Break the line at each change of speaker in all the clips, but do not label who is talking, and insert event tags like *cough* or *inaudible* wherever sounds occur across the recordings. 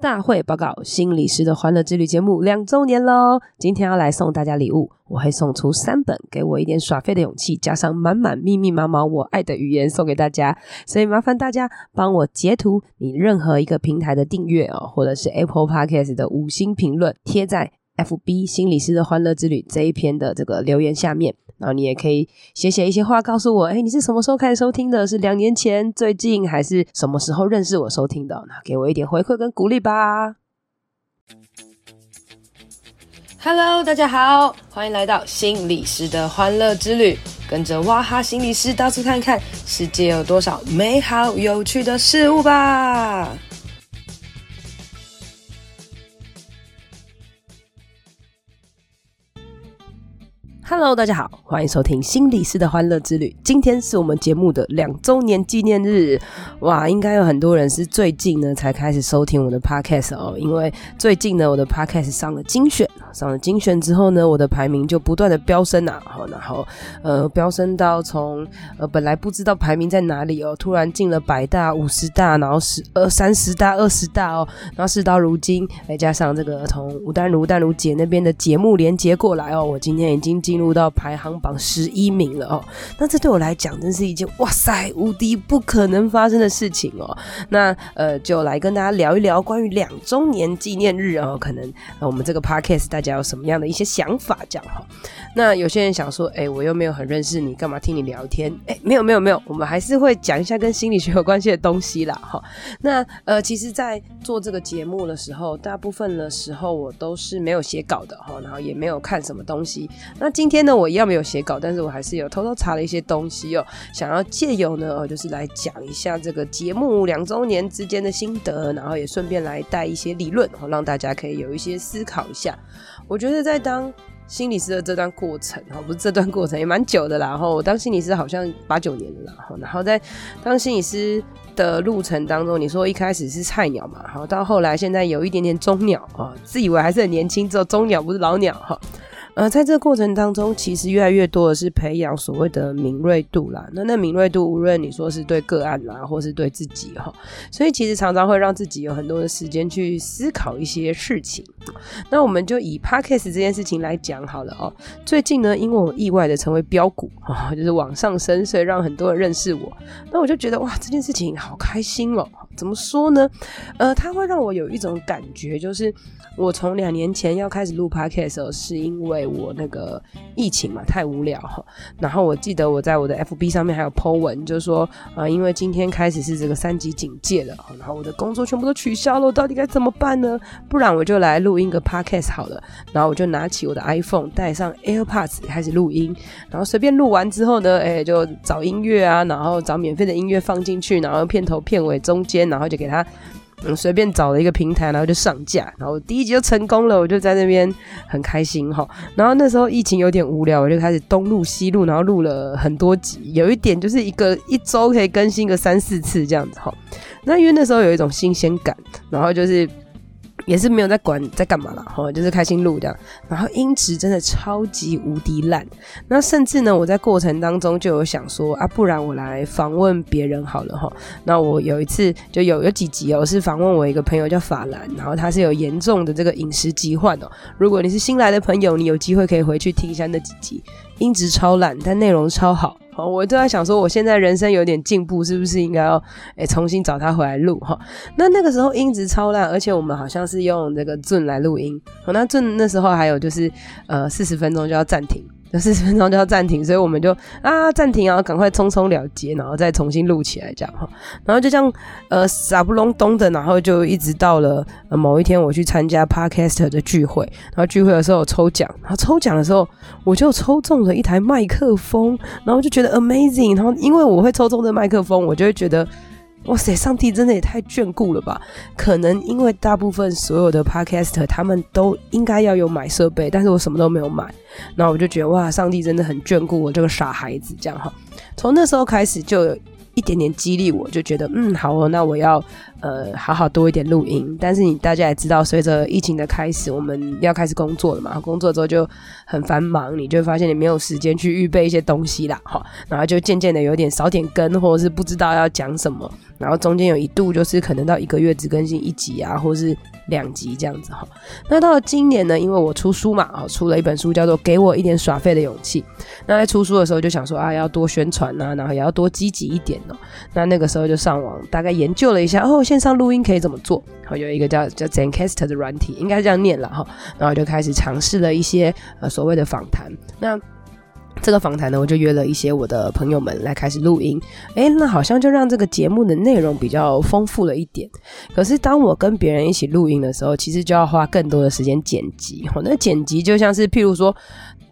大会报告，心理师的欢乐之旅节目两周年喽！今天要来送大家礼物，我会送出三本《给我一点耍废的勇气》，加上满满密密麻麻我爱的语言送给大家。所以麻烦大家帮我截图你任何一个平台的订阅哦，或者是 Apple Podcast 的五星评论，贴在 FB 心理师的欢乐之旅这一篇的这个留言下面。然后你也可以写写一些话，告诉我，哎，你是什么时候开始收听的？是两年前、最近，还是什么时候认识我收听的？那给我一点回馈跟鼓励吧。Hello，大家好，欢迎来到心理师的欢乐之旅，跟着哇哈心理师到处看看，世界有多少美好有趣的事物吧。Hello，大家好，欢迎收听心理师的欢乐之旅。今天是我们节目的两周年纪念日，哇，应该有很多人是最近呢才开始收听我的 Podcast 哦，因为最近呢我的 Podcast 上了精选，上了精选之后呢，我的排名就不断的飙升啊，好，然后呃飙升到从呃本来不知道排名在哪里哦，突然进了百大、五十大，然后十呃三十大、二十大哦，然后事到如今，再加上这个从吴丹如、丹如姐那边的节目连接过来哦，我今天已经进。入到排行榜十一名了哦，那这对我来讲真是一件哇塞无敌不可能发生的事情哦。那呃，就来跟大家聊一聊关于两周年纪念日哦，可能呃我们这个 podcast 大大家有什么样的一些想法这样哈。那有些人想说，哎，我又没有很认识你，干嘛听你聊天？哎，没有没有没有，我们还是会讲一下跟心理学有关系的东西啦哈。那呃，其实，在做这个节目的时候，大部分的时候我都是没有写稿的哈，然后也没有看什么东西。那今天呢，我一样没有写稿，但是我还是有偷偷查了一些东西哦，想要借由呢，就是来讲一下这个节目两周年之间的心得，然后也顺便来带一些理论，让大家可以有一些思考一下。我觉得在当心理师的这段过程，哈，不是这段过程也蛮久的啦，然后我当心理师好像八九年的啦，然后在当心理师的路程当中，你说一开始是菜鸟嘛，然后，到后来现在有一点点中鸟啊，自以为还是很年轻，之后中鸟不是老鸟哈。呃，在这个过程当中，其实越来越多的是培养所谓的敏锐度啦。那那敏锐度，无论你说是对个案啦，或是对自己哈，所以其实常常会让自己有很多的时间去思考一些事情。那我们就以 Podcast 这件事情来讲好了哦。最近呢，因为我意外的成为标股啊，就是往上升，所以让很多人认识我。那我就觉得哇，这件事情好开心哦。怎么说呢？呃，它会让我有一种感觉，就是我从两年前要开始录 Podcast 时候，是因为我那个疫情嘛，太无聊哈。然后我记得我在我的 FB 上面还有 po 文，就是说啊、呃，因为今天开始是这个三级警戒了，然后我的工作全部都取消了，我到底该怎么办呢？不然我就来录音个 Podcast 好了。然后我就拿起我的 iPhone，带上 AirPods 开始录音，然后随便录完之后呢，哎，就找音乐啊，然后找免费的音乐放进去，然后片头、片尾、中间。然后就给他随便找了一个平台，然后就上架，然后第一集就成功了，我就在那边很开心哈。然后那时候疫情有点无聊，我就开始东录西录，然后录了很多集。有一点就是一个一周可以更新个三四次这样子哈。那因为那时候有一种新鲜感，然后就是。也是没有在管在干嘛啦，哈，就是开心录这样，然后音质真的超级无敌烂，那甚至呢，我在过程当中就有想说啊，不然我来访问别人好了哈。那我有一次就有有几集哦，是访问我一个朋友叫法兰，然后他是有严重的这个饮食疾患哦。如果你是新来的朋友，你有机会可以回去听一下那几集，音质超烂，但内容超好。我就在想说，我现在人生有点进步，是不是应该要诶、重新找他回来录哈？那那个时候音质超烂，而且我们好像是用这个 Zoom 来录音。那 Zoom 那时候还有就是呃四十分钟就要暂停。那四十分钟就要暂停，所以我们就啊暂停啊，赶快匆匆了结，然后再重新录起来这样哈，然后就这样呃傻不隆咚的，然后就一直到了、某一天我去参加 Podcaster 的聚会，然后聚会的时候抽奖，然后抽奖的时候我就抽中了一台麦克风，然后就觉得 amazing，然后因为我会抽中这麦克风，我就会觉得。哇塞，上帝真的也太眷顾了吧！可能因为大部分所有的 podcaster 他们都应该要有买设备，但是我什么都没有买，然后我就觉得哇，上帝真的很眷顾我这个傻孩子，这样哈。从那时候开始就一点点激励我，就觉得嗯好哦，那我要呃好好多一点录音。但是你大家也知道，随着疫情的开始，我们要开始工作了嘛，工作之后就很繁忙，你就发现你没有时间去预备一些东西啦，哈，然后就渐渐的有点少点跟，或者是不知道要讲什么，然后中间有一度就是可能到一个月只更新一集啊，或是两集这样子哈。那到了今年呢，因为我出书嘛，啊，出了一本书叫做《给我一点耍废的勇气》。那在出书的时候就想说啊，要多宣传啊，然后也要多积极一点哦。那那个时候就上网大概研究了一下，哦，线上录音可以怎么做？好，有一个叫叫 Zencastr 的软体，应该这样念了哈。然后就开始尝试了一些呃所谓的访谈。那这个访谈呢，我就约了一些我的朋友们来开始录音。哎，那好像就让这个节目的内容比较丰富了一点。可是当我跟别人一起录音的时候，其实就要花更多的时间剪辑。哦那剪辑就像是譬如说。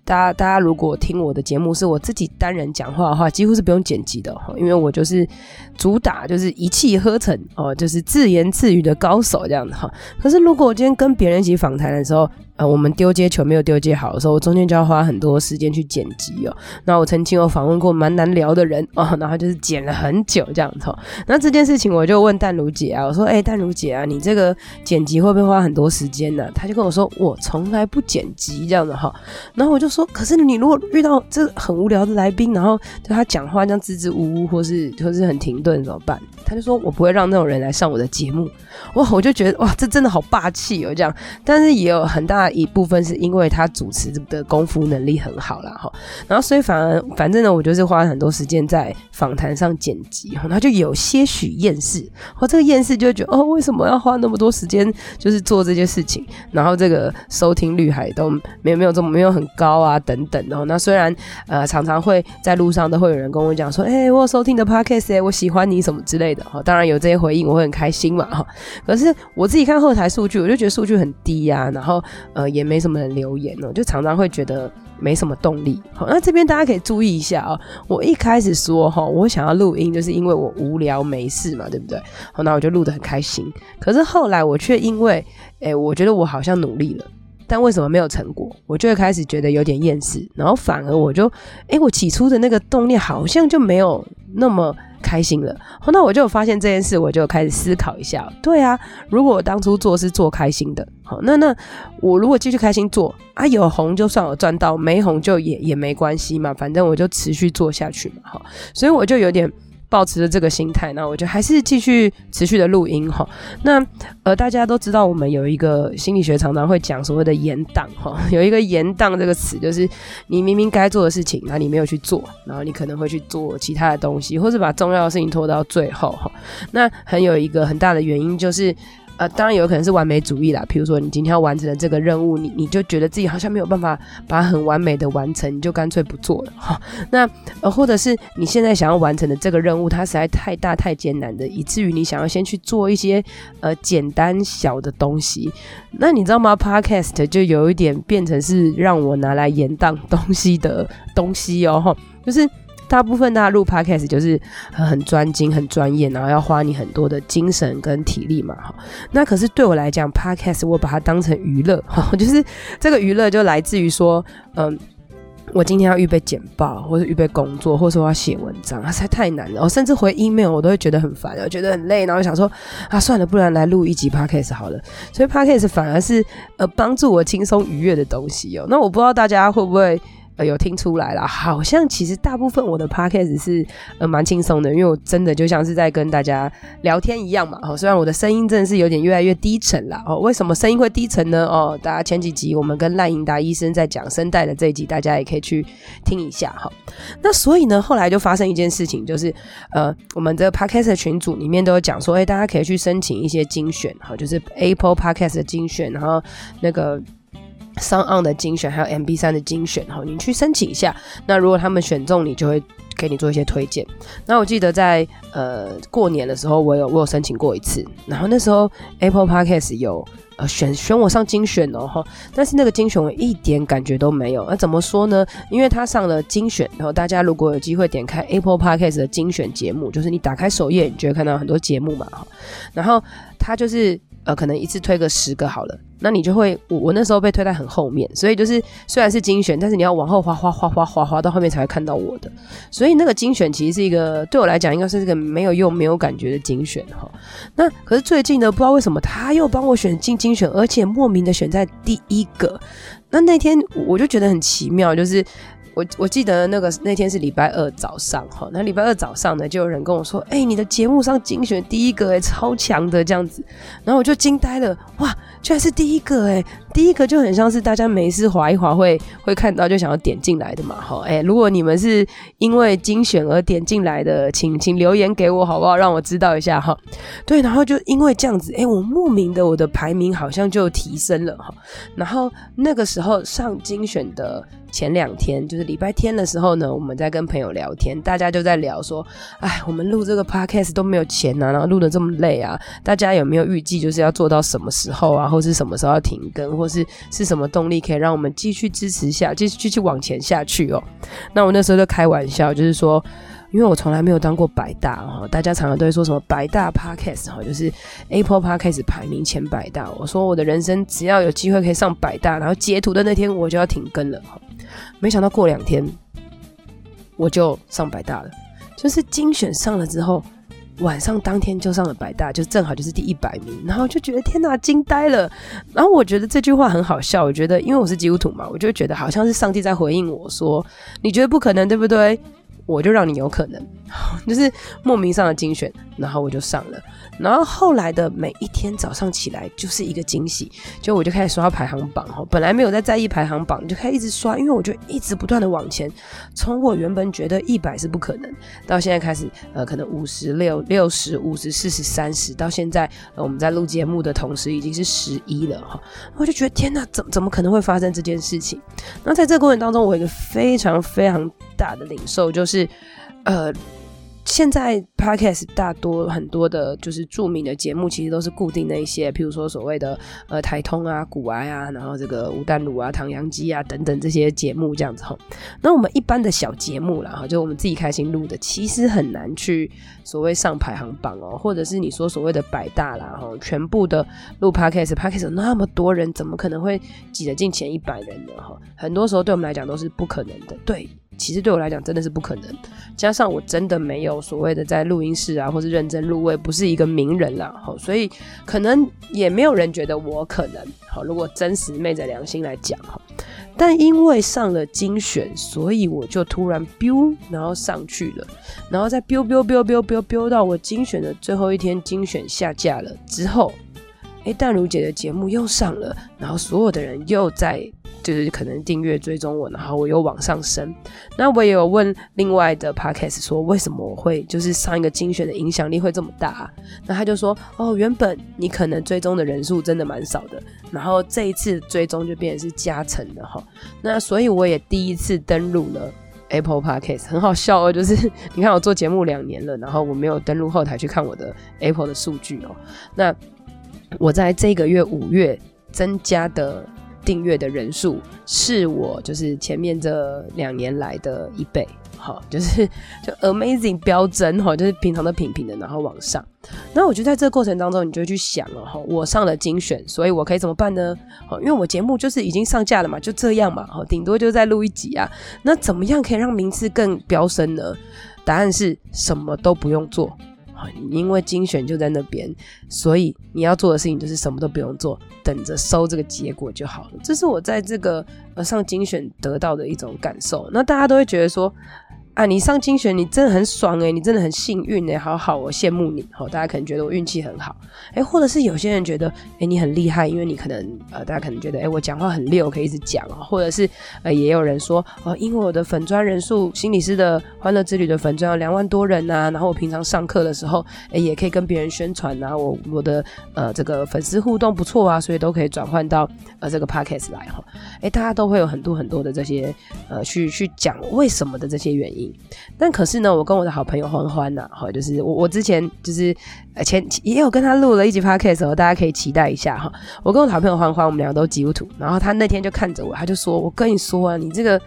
大家，大家如果听我的节目是我自己单人讲话的话，几乎是不用剪辑的哈，因为我就是主打就是一气呵成哦，就是自言自语的高手这样的哈。可是如果我今天跟别人一起访谈的时候，呃，我们丢接球没有丢接好的时候，我中间就要花很多时间去剪辑哦。那我曾经有访问过蛮难聊的人 *laughs* 哦，然后就是剪了很久这样子。哦那这件事情我就问淡如姐啊，我说：“哎、淡如姐啊，你这个剪辑会不会花很多时间呢、啊？”她就跟我说：“我从来不剪辑这样的哈。”然后我就说：“可是你如果遇到这很无聊的来宾，然后就他讲话这样支支吾吾，或是或是很停顿怎么办？”他就说：“我不会让那种人来上我的节目。”哇，我就觉得哇，这真的好霸气哦，这样。但是也有很大。一部分是因为他主持的功夫能力很好啦哈，然后所以反而反正呢，我就是花了很多时间在访谈上剪辑，然后就有些许厌世，我这个厌世就觉得哦，为什么要花那么多时间就是做这些事情，然后这个收听率还都没有没有这么没有很高啊等等哦。那虽然呃常常会在路上都会有人跟我讲说，哎、我有收听的 podcast 哎，我喜欢你什么之类的哈，当然有这些回应我会很开心嘛哈，可是我自己看后台数据，我就觉得数据很低呀、啊，然后。呃，也没什么人留言哦，就常常会觉得没什么动力。好，那这边大家可以注意一下啊、我一开始说哈，我想要录音，就是因为我无聊没事嘛，对不对？好，那我就录得很开心。可是后来我却因为，哎，我觉得我好像努力了，但为什么没有成果？我就会开始觉得有点厌世，然后反而我就，哎，我起初的那个动力好像就没有那么。开心了，那我就发现这件事，我就开始思考一下。对啊，如果我当初做是做开心的，好，那那我如果继续开心做啊，有红就算我赚到，没红就也也没关系嘛，反正我就持续做下去嘛，哈，所以我就有点。保持着这个心态，那我就还是继续持续的录音哈。那呃，大家都知道，我们有一个心理学常常会讲所谓的延宕哈，*laughs* 有一个延宕这个词，就是你明明该做的事情，那你没有去做，然后你可能会去做其他的东西，或是把重要的事情拖到最后哈。那很有一个很大的原因就是。呃，当然有可能是完美主义啦。比如说，你今天要完成的这个任务，你你就觉得自己好像没有办法把它很完美的完成，你就干脆不做了 *laughs* 哈。那呃，或者是你现在想要完成的这个任务，它实在太大太艰难的，以至于你想要先去做一些呃简单小的东西。那你知道吗？Podcast 就有一点变成是让我拿来延宕东西的东西哦，就是。大部分大家录 podcast 就是很专精、很专业，然后要花你很多的精神跟体力嘛，哈。那可是对我来讲，podcast 我把它当成娱乐，*laughs* 哈，就是这个娱乐就来自于说，嗯，我今天要预备简报，或者预备工作，或者说我要写文章，它实在太难了。我甚至回 email 我都会觉得很烦，我觉得很累，然后想说啊，算了，不然来录一集 podcast 好了。所以 podcast 反而是呃帮助我轻松愉悦的东西哦。那我不知道大家会不会。呃，有听出来啦，好像其实大部分我的 podcast 是呃蛮轻松的，因为我真的就像是在跟大家聊天一样嘛。哦，虽然我的声音真的是有点越来越低沉啦。哦，为什么声音会低沉呢？哦，大家前几集我们跟赖盈达医生在讲声带的这一集，大家也可以去听一下哈。那所以呢，后来就发生一件事情，就是呃，我们这个 podcast 群组里面都有讲说，哎，大家可以去申请一些精选哈，就是 Apple Podcast 的精选，然后那个。SoundOn 的精选，还有 MB3 的精选，哈，你去申请一下。那如果他们选中你，就会给你做一些推荐。那我记得在呃过年的时候，我有我有申请过一次。然后那时候 Apple Podcast 有呃选选我上精选哦，哈，但是那个精选我一点感觉都没有。那怎么说呢？因为他上了精选，然后大家如果有机会点开 Apple Podcast 的精选节目，就是你打开首页，你就会看到很多节目嘛，哈。然后他就是呃可能一次推个十个好了。那你就会我我那时候被推在很后面，所以就是虽然是精选，但是你要往后滑滑滑滑滑滑到后面才会看到我的，所以那个精选其实是一个对我来讲应该是一个没有用没有感觉的精选哈。那可是最近呢，不知道为什么他又帮我选进精选，而且莫名的选在第一个。那那天我就觉得很奇妙，就是。我我记得那个那天是礼拜二早上哈，那礼拜二早上呢，就有人跟我说，哎、你的节目上精选第一个哎，超强的这样子，然后我就惊呆了，哇，居然是第一个哎，第一个就很像是大家没事划一划会会看到就想要点进来的嘛哈，哎，如果你们是因为精选而点进来的，请请留言给我好不好，让我知道一下哈。对，然后就因为这样子，哎，我莫名的我的排名好像就提升了哈，然后那个时候上精选的。前两天就是礼拜天的时候呢，我们在跟朋友聊天，大家就在聊说，哎，我们录这个 podcast 都没有钱啊，然后录得这么累啊，大家有没有预计就是要做到什么时候啊，或是什么时候要停更，或是是什么动力可以让我们继续支持下，继续继续往前下去哦？那我那时候就开玩笑，就是说。因为我从来没有当过百大哈，大家常常都会说什么百大 Podcast 哈，就是 Apple Podcast 排名前百大。我说我的人生只要有机会可以上百大，然后截图的那天我就要停更了哈。没想到过两天我就上百大了，就是精选上了之后，晚上当天就上了百大，就正好就是第一百名，然后就觉得天哪，惊呆了。然后我觉得这句话很好笑，我觉得因为我是基督徒嘛，我就觉得好像是上帝在回应我说，你觉得不可能对不对？我就让你有可能，*laughs* 就是莫名上的精选，然后我就上了，然后后来的每一天早上起来就是一个惊喜，就我就开始刷排行榜哈，本来没有在在意排行榜，就开始一直刷，因为我就一直不断的往前，从我原本觉得一百是不可能，到现在开始呃可能五十六、六十、五十、四十、三十，到现在呃我们在录节目的同时已经是十一了哈，我就觉得天哪，怎怎么可能会发生这件事情？那在这个过程当中，我有一个非常非常大的领受就是，呃，现在 Podcast 大多很多的，就是著名的节目，其实都是固定的一些，譬如说所谓的呃台通啊、古癌啊，然后这个吴淡如啊、唐阳基啊等等这些节目这样子哈。那我们一般的小节目啦，哈，就我们自己开心录的，其实很难去所谓上排行榜哦，或者是你说所谓的百大啦，哈，全部的录 Podcast，Podcast 那么多人，怎么可能会挤得进前一百人呢？哈，很多时候对我们来讲都是不可能的，对。其实对我来讲真的是不可能，加上我真的没有所谓的在录音室啊，或是认真录，我也不是一个名人啦，好，所以可能也没有人觉得我可能好。如果真实昧着良心来讲哈，但因为上了精选，所以我就突然 biu，然后上去了，然后再 biu biu biu biu biu biu 到我精选的最后一天，精选下架了之后，哎，淡如姐的节目又上了，然后所有的人又在。就是可能订阅追踪我，然后我又往上升。那我也有问另外的 podcast 说，为什么我会就是上一个精选的影响力会这么大？那他就说，哦，原本你可能追踪的人数真的蛮少的，然后这一次追踪就变成是加成的哈。那所以我也第一次登录了 Apple Podcast，很好笑哦，就是你看我做节目两年了，然后我没有登录后台去看我的 Apple 的数据哦。那我在这个月五月增加的。订阅的人数是我就是前面这两年来的一倍，好，就是就 amazing 飙增哈，就是平常的平平的，然后往上。那我觉得在这个过程当中，你就去想了哈，我上了精选，所以我可以怎么办呢？好，因为我节目就是已经上架了嘛，就这样嘛，好，顶多就再录一集啊。那怎么样可以让名次更飙升呢？答案是什么都不用做。因为精选就在那边，所以你要做的事情就是什么都不用做，等着收这个结果就好了。这是我在这个呃上精选得到的一种感受。那大家都会觉得说。啊，你上精选，你真的很爽诶、你真的很幸运诶、好好，我羡慕你。好，大家可能觉得我运气很好，诶、欸，或者是有些人觉得，诶、欸，你很厉害，因为你可能呃，大家可能觉得，诶、欸，我讲话很溜，可以一直讲啊，或者是呃，也有人说，哦、因为我的粉专人数，心理师的欢乐之旅的粉专有两万多人呐、然后我平常上课的时候，诶、也可以跟别人宣传啊，我我的呃这个粉丝互动不错啊，所以都可以转换到呃这个 podcast 来哈，诶、大家都会有很多很多的这些呃去去讲为什么的这些原因。但可是呢，我跟我的好朋友欢欢呐，哈，就是我我之前就是前也有跟他录了一集 podcast，大家可以期待一下哈。我跟我的好朋友欢欢，我们两个都基督徒，然后他那天就看着我，他就说：“我跟你说啊，你这个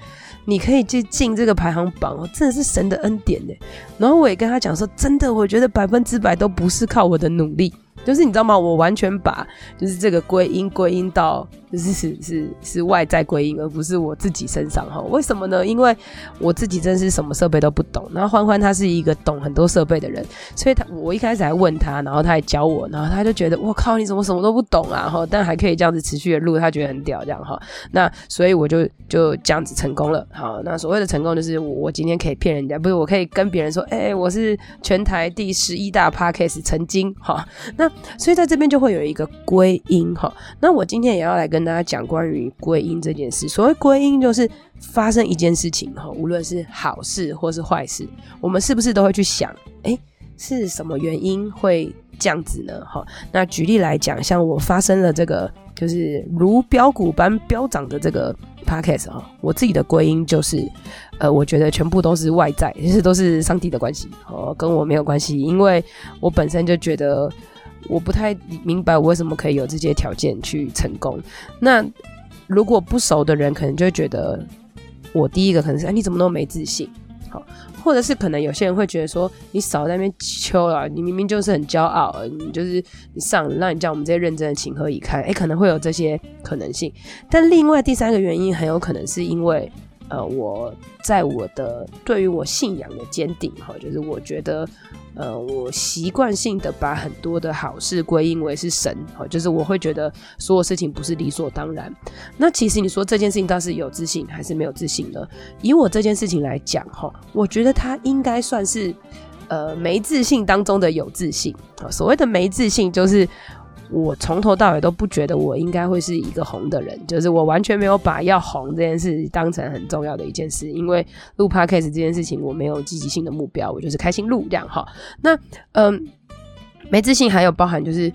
你可以去进这个排行榜哦，真的是神的恩典呢。”然后我也跟他讲说：“真的，我觉得百分之百都不是靠我的努力。”就是你知道吗？我完全把就是这个归因归因到就是是是是外在归因，而不是我自己身上哈。为什么呢？因为我自己真是什么设备都不懂。然后欢欢他是一个懂很多设备的人，所以他我一开始还问他，然后他还教我，然后他就觉得我靠，你怎么什么都不懂啊？哈，但还可以这样子持续的录，他觉得很屌这样哈。那所以我就就这样子成功了。好，那所谓的成功就是我我今天可以骗人家，不是我可以跟别人说，哎、我是全台第十一大 Podcast 曾经哈。那所以在这边就会有一个归因哈，那我今天也要来跟跟大家讲关于归因这件事。所谓归因，就是发生一件事情哈，无论是好事或是坏事，我们是不是都会去想，哎，是什么原因会这样子呢？哈，那举例来讲，像我发生了这个，就是如飙股般飙涨的这个 podcast 哈，我自己的归因就是，呃，我觉得全部都是外在，其实都是上帝的关系哦，跟我没有关系，因为我本身就觉得。我不太明白我为什么可以有这些条件去成功。那如果不熟的人，可能就会觉得我第一个可能是哎，你怎么那么没自信？好，或者是可能有些人会觉得说，你少在那边秋了，你明明就是很骄傲，你就是你上，让你叫我们这些认真的情何以堪？哎，可能会有这些可能性。但另外第三个原因，很有可能是因为呃，我在我的对于我信仰的坚定哈，就是我觉得。呃，我习惯性的把很多的好事归因为是神，哈，就是我会觉得所有事情不是理所当然。那其实你说这件事情倒是有自信还是没有自信呢？以我这件事情来讲，哈，我觉得他应该算是呃没自信当中的有自信。所谓的没自信就是。我从头到尾都不觉得我应该会是一个红的人，就是我完全没有把要红这件事当成很重要的一件事，因为录 Podcast 这件事情我没有积极性的目标，我就是开心录这样哈。那嗯，没自信还有包含就是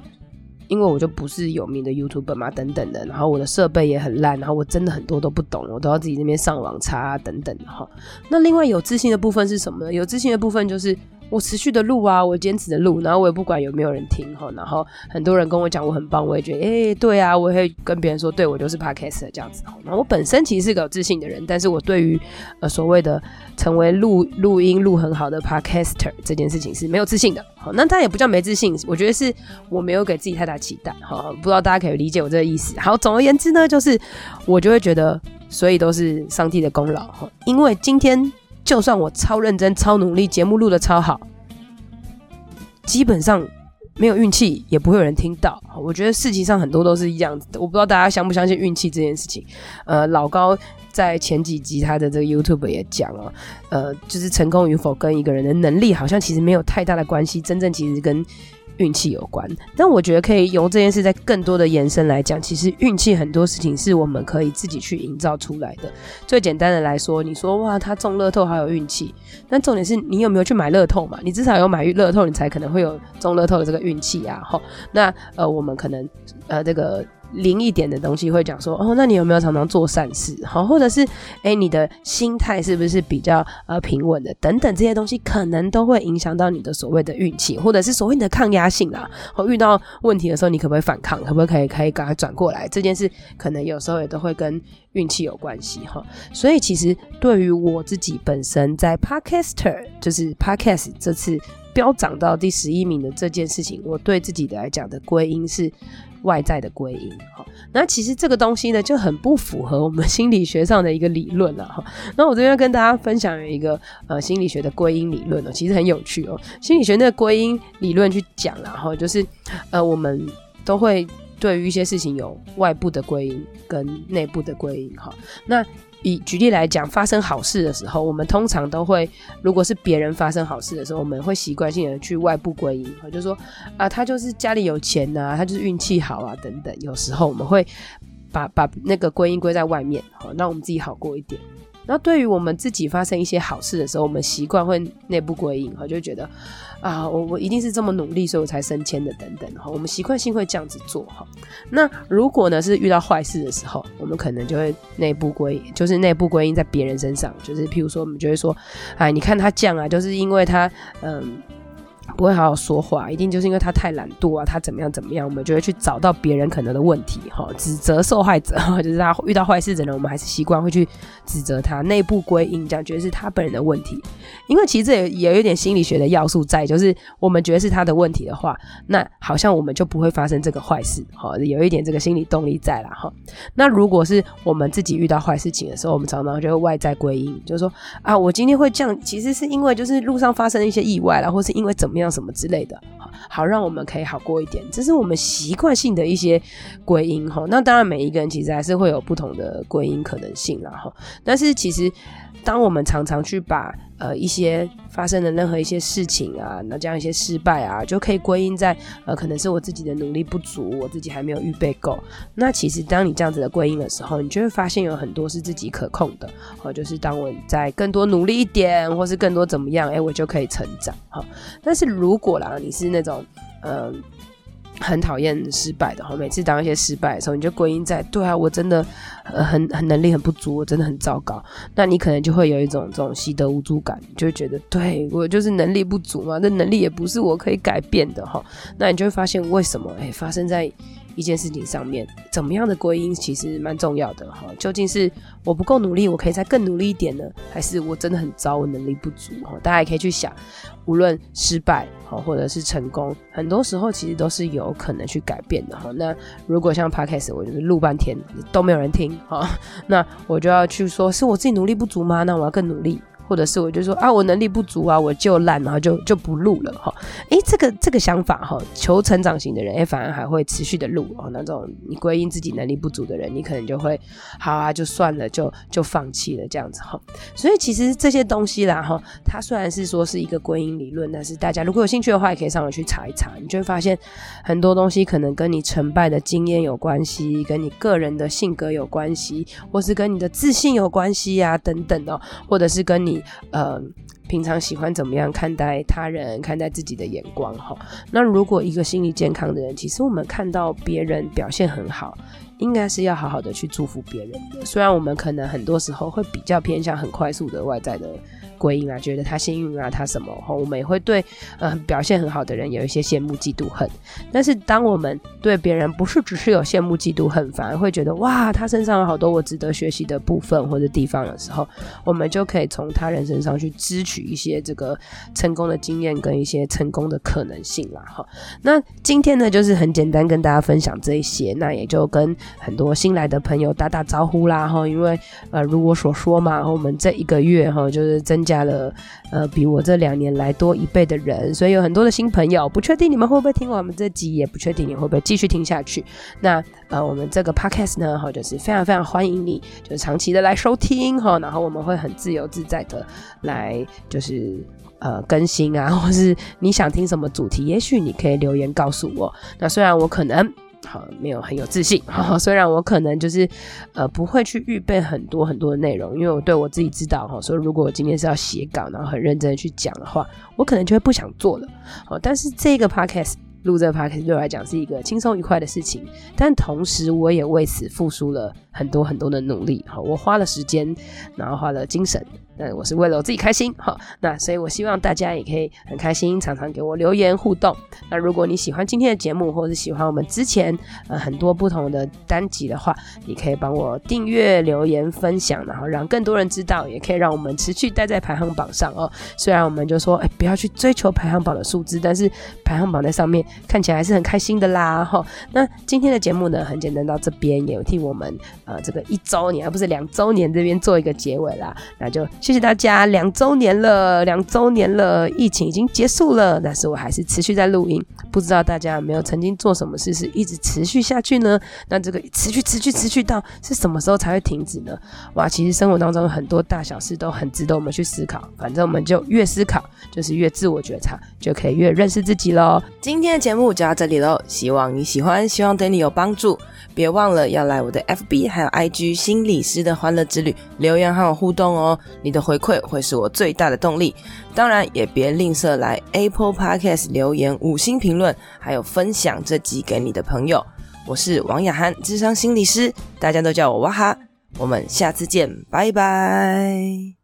因为我就不是有名的 YouTuber 嘛，等等的，然后我的设备也很烂，然后我真的很多都不懂，我都要自己那边上网查啊等等的哈。那另外有自信的部分是什么呢？有自信的部分就是。我持续的录啊，我坚持的录，然后我也不管有没有人听哈，然后很多人跟我讲我很棒，我也觉得哎、对啊，我会跟别人说，对我就是 Podcast 这样子。然后我本身其实是个有自信的人，但是我对于呃所谓的成为录录音录很好的 Podcaster 这件事情是没有自信的。好，那他也不叫没自信，我觉得是我没有给自己太大期待。哈，不知道大家可以理解我这个意思。好，总而言之呢，就是我就会觉得，所以都是上帝的功劳哈，因为今天。就算我超认真、超努力，节目录的超好，基本上没有运气，也不会有人听到。我觉得事情上很多都是一样的，我不知道大家相不相信运气这件事情。呃，老高在前几集他的这个 YouTube 也讲了，呃，就是成功与否跟一个人的能力好像其实没有太大的关系，真正其实跟。运气有关，但我觉得可以由这件事在更多的延伸来讲，其实运气很多事情是我们可以自己去营造出来的。最简单的来说，你说哇，他中乐透好有运气，但重点是你有没有去买乐透嘛？你至少有买乐透，你才可能会有中乐透的这个运气啊。哈，那呃，我们可能呃这个。灵一点的东西会讲说哦，那你有没有常常做善事？好，或者是诶、欸，你的心态是不是比较呃平稳的？等等这些东西，可能都会影响到你的所谓的运气，或者是所谓的抗压性啦。好，遇到问题的时候，你可不可以反抗？可不可以可以赶快转过来？这件事可能有时候也都会跟运气有关系哈。所以其实对于我自己本身在 Podcaster 就是 Podcast 这次飙涨到第十一名的这件事情，我对自己的来讲的归因是。外在的归因，哈，那其实这个东西呢，就很不符合我们心理学上的一个理论了，哈。那我这边跟大家分享一个呃心理学的归因理论哦，其实很有趣哦。心理学那个归因理论去讲了哈，就是呃我们都会对于一些事情有外部的归因跟内部的归因，哈。那以举例来讲，发生好事的时候，我们通常都会，如果是别人发生好事的时候，我们会习惯性的去外部归因，就说啊，他就是家里有钱呐、啊，他就是运气好啊，等等。有时候我们会把把那个归因归在外面，好，那我们自己好过一点。那对于我们自己发生一些好事的时候，我们习惯会内部归因，哈，就觉得啊，我我一定是这么努力，所以我才升迁的，等等，哈，我们习惯性会这样子做，哈。那如果呢是遇到坏事的时候，我们可能就会内部归，就是内部归因在别人身上，就是譬如说，我们就会说，哎，你看他这样啊，就是因为他，嗯。不会好好说话，一定就是因为他太懒惰啊，他怎么样怎么样，我们就会去找到别人可能的问题，哈，指责受害者，*laughs* 就是他遇到坏事的人，我们还是习惯会去指责他，内部归因，这样觉得是他本人的问题。因为其实也也有一点心理学的要素在，就是我们觉得是他的问题的话，那好像我们就不会发生这个坏事，哈，有一点这个心理动力在啦，哈。那如果是我们自己遇到坏事情的时候，我们常常就会外在归因，就是说啊，我今天会这样，其实是因为就是路上发生了一些意外啦，或是因为怎么样。什么之类的，好，好让我们可以好过一点。这是我们习惯性的一些归因哈。那当然，每一个人其实还是会有不同的归因可能性啦哈。但是其实，当我们常常去把呃一些发生的任何一些事情啊，那这样一些失败啊，就可以归因在呃可能是我自己的努力不足，我自己还没有预备够。那其实当你这样子的归因的时候，你就会发现有很多是自己可控的，哦，就是当我在更多努力一点，或是更多怎么样，哎，我就可以成长。哈，但是如果啦，你是那种嗯。很讨厌失败的哈，每次当一些失败的时候，你就归因在对啊，我真的呃很很能力很不足，我真的很糟糕。那你可能就会有一种这种习得无助感，就会觉得对我就是能力不足嘛，这能力也不是我可以改变的哈。那你就会发现为什么哎发生在。一件事情上面，怎么样的归因其实蛮重要的哈。究竟是我不够努力，我可以再更努力一点呢？还是我真的很糟，我能力不足哈？大家也可以去想，无论失败哈，或者是成功，很多时候其实都是有可能去改变的哈。那如果像 Podcast，我就是录半天都没有人听哈，那我就要去说，是我自己努力不足吗？那我要更努力。或者是我就说啊，我能力不足啊，我就烂，然后就就不录了哈。诶，这个这个想法哈，求成长型的人，诶，反而还会持续的录哦。那种你归因自己能力不足的人，你可能就会好啊，就算了，就就放弃了这样子哈。所以其实这些东西啦哈，它虽然是说是一个归因理论，但是大家如果有兴趣的话，也可以上网去查一查，你就会发现很多东西可能跟你成败的经验有关系，跟你个人的性格有关系，或是跟你的自信有关系啊等等哦，或者是跟你。呃，平常喜欢怎么样看待他人、看待自己的眼光哈？那如果一个心理健康的人，其实我们看到别人表现很好，应该是要好好的去祝福别人。虽然我们可能很多时候会比较偏向很快速的外在的。归因啊，觉得他幸运啊，他什么？我们也会对呃表现很好的人有一些羡慕、嫉妒、恨。但是，当我们对别人不是只是有羡慕、嫉妒、恨，反而会觉得哇，他身上有好多我值得学习的部分或者地方的时候，我们就可以从他人身上去支取一些这个成功的经验跟一些成功的可能性啦。哈，那今天呢，就是很简单跟大家分享这一些，那也就跟很多新来的朋友打打招呼啦。哈，因为呃，如我所说嘛，我们这一个月哈，就是增加了呃比我这两年来多一倍的人，所以有很多的新朋友，不确定你们会不会听我们这集，也不确定你会不会继续听下去。那呃我们这个 podcast 呢，哈，就是非常非常欢迎你，就是长期的来收听哈，然后我们会很自由自在的来就是呃更新啊，*laughs* 或是你想听什么主题，也许你可以留言告诉我。那虽然我可能。好，没有很有自信。哈，*laughs* 虽然我可能就是，呃，不会去预备很多很多的内容，因为我对我自己知道，哈，所以如果我今天是要写稿，然后很认真的去讲的话，我可能就会不想做了。好，但是这个 podcast 录这个 podcast 对我来讲是一个轻松愉快的事情，但同时我也为此付出了很多很多的努力。好，我花了时间，然后花了精神。那我是为了我自己开心，哈，那所以我希望大家也可以很开心，常常给我留言互动。那如果你喜欢今天的节目，或者喜欢我们之前呃很多不同的单集的话，你可以帮我订阅、留言、分享，然后让更多人知道，也可以让我们持续待在排行榜上哦。虽然我们就说，哎，不要去追求排行榜的数字，但是排行榜在上面看起来还是很开心的啦，哈。那今天的节目呢，很简单，到这边也有替我们呃这个一周年，而不是两周年这边做一个结尾啦，那就。谢谢大家，两周年了，两周年了，疫情已经结束了，但是我还是持续在录音。不知道大家有没有曾经做什么事是一直持续下去呢？那这个持续、持续、持续到是什么时候才会停止呢？哇，其实生活当中很多大小事都很值得我们去思考。反正我们就越思考，就是越自我觉察，就可以越认识自己喽。今天的节目就到这里喽，希望你喜欢，希望对你有帮助。别忘了要来我的 FB 还有 IG 心理师的欢乐之旅留言和我互动哦，你的回馈会是我最大的动力。当然也别吝啬来 Apple Podcast 留言五星评论，还有分享这集给你的朋友。我是王雅涵，智商心理师，大家都叫我哇哈。我们下次见，拜拜。